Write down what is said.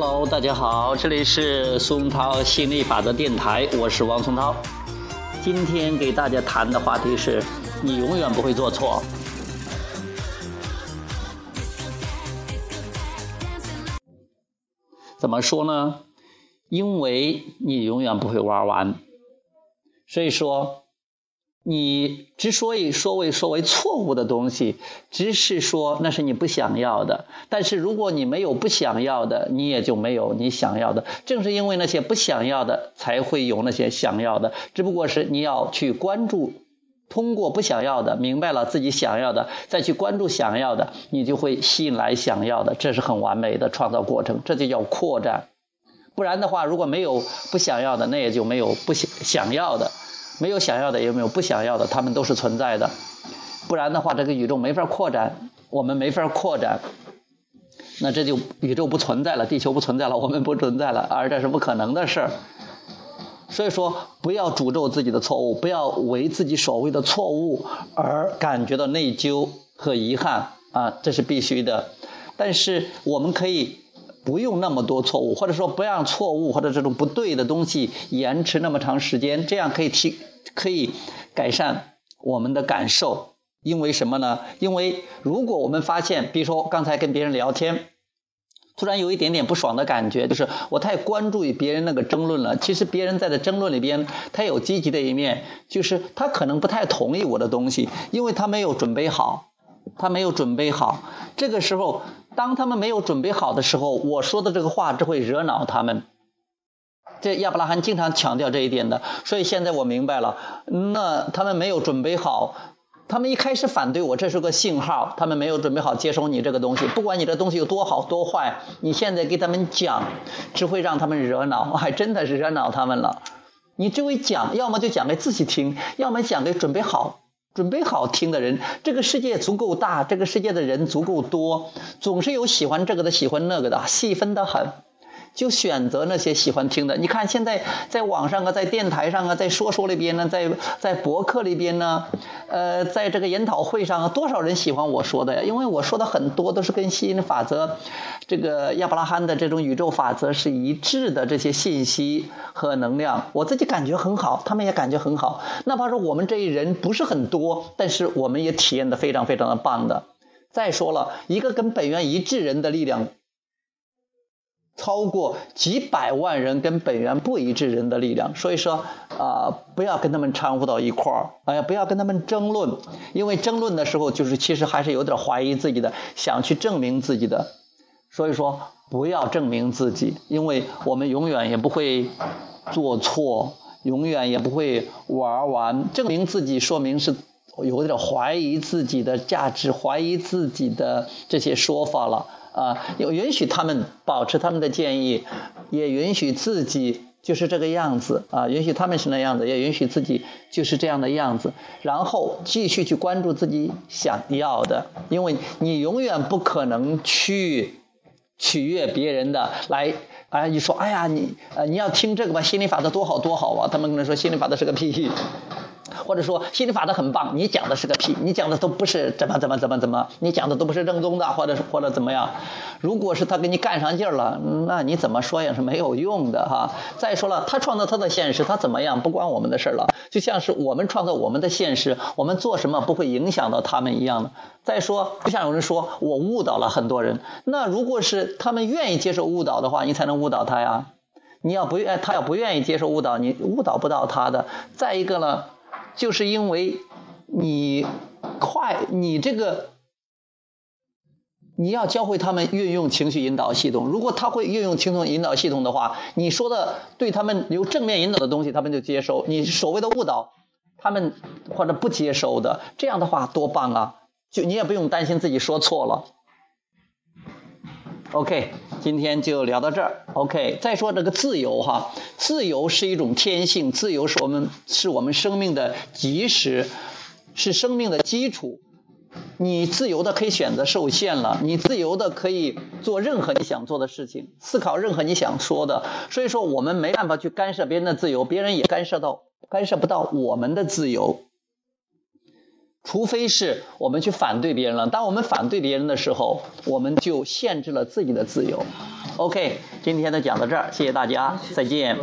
Hello，大家好，这里是松涛心理法则电台，我是王松涛。今天给大家谈的话题是：你永远不会做错。怎么说呢？因为你永远不会玩完，所以说。你之所以说为说为错误的东西，只是说那是你不想要的。但是如果你没有不想要的，你也就没有你想要的。正是因为那些不想要的，才会有那些想要的。只不过是你要去关注，通过不想要的，明白了自己想要的，再去关注想要的，你就会吸引来想要的。这是很完美的创造过程，这就叫扩展。不然的话，如果没有不想要的，那也就没有不想想要的。没有想要的，也没有不想要的，他们都是存在的。不然的话，这个宇宙没法扩展，我们没法扩展，那这就宇宙不存在了，地球不存在了，我们不存在了，而这是不可能的事儿。所以说，不要诅咒自己的错误，不要为自己所谓的错误而感觉到内疚和遗憾啊，这是必须的。但是我们可以。不用那么多错误，或者说不让错误或者这种不对的东西延迟那么长时间，这样可以提可以改善我们的感受。因为什么呢？因为如果我们发现，比如说刚才跟别人聊天，突然有一点点不爽的感觉，就是我太关注于别人那个争论了。其实别人在的争论里边，他有积极的一面，就是他可能不太同意我的东西，因为他没有准备好，他没有准备好。这个时候。当他们没有准备好的时候，我说的这个话只会惹恼他们。这亚伯拉罕经常强调这一点的，所以现在我明白了。那他们没有准备好，他们一开始反对我，这是个信号，他们没有准备好接收你这个东西。不管你的东西有多好多坏，你现在给他们讲，只会让他们惹恼，还真的是惹恼他们了。你这位讲，要么就讲给自己听，要么讲给准备好。准备好听的人，这个世界足够大，这个世界的人足够多，总是有喜欢这个的，喜欢那个的，细分的很。就选择那些喜欢听的。你看现在在网上啊，在电台上啊，在说说里边呢，在在博客里边呢，呃，在这个研讨会上啊，多少人喜欢我说的呀？因为我说的很多都是跟吸引力法则、这个亚伯拉罕的这种宇宙法则是一致的，这些信息和能量，我自己感觉很好，他们也感觉很好。哪怕说我们这一人不是很多，但是我们也体验的非常非常的棒的。再说了一个跟本源一致人的力量。超过几百万人跟本源不一致人的力量，所以说啊，不要跟他们掺和到一块儿，哎呀，不要跟他们争论，因为争论的时候就是其实还是有点怀疑自己的，想去证明自己的，所以说不要证明自己，因为我们永远也不会做错，永远也不会玩完，证明自己说明是有点怀疑自己的价值，怀疑自己的这些说法了。啊，有允许他们保持他们的建议，也允许自己就是这个样子啊，允许他们是那样子，也允许自己就是这样的样子，然后继续去关注自己想要的，因为你永远不可能去取悦别人的。来，啊，你说，哎呀，你呃，你要听这个吧，心理法则多好多好啊，他们可能说心理法则是个屁。或者说心理法则很棒，你讲的是个屁，你讲的都不是怎么怎么怎么怎么，你讲的都不是正宗的，或者或者怎么样？如果是他给你干上劲儿了，那你怎么说也是没有用的哈。再说了，他创造他的现实，他怎么样不关我们的事儿了，就像是我们创造我们的现实，我们做什么不会影响到他们一样的。再说，不像有人说我误导了很多人，那如果是他们愿意接受误导的话，你才能误导他呀。你要不愿他要不愿意接受误导，你误导不到他的。再一个呢？就是因为你快，你这个你要教会他们运用情绪引导系统。如果他会运用情绪引导系统的话，你说的对他们有正面引导的东西，他们就接受；你所谓的误导，他们或者不接收的，这样的话多棒啊！就你也不用担心自己说错了。OK。今天就聊到这儿，OK。再说这个自由哈，自由是一种天性，自由是我们是我们生命的基石，是生命的基础。你自由的可以选择受限了，你自由的可以做任何你想做的事情，思考任何你想说的。所以说，我们没办法去干涉别人的自由，别人也干涉到干涉不到我们的自由。除非是我们去反对别人了。当我们反对别人的时候，我们就限制了自己的自由。OK，今天的讲到这儿，谢谢大家，再见。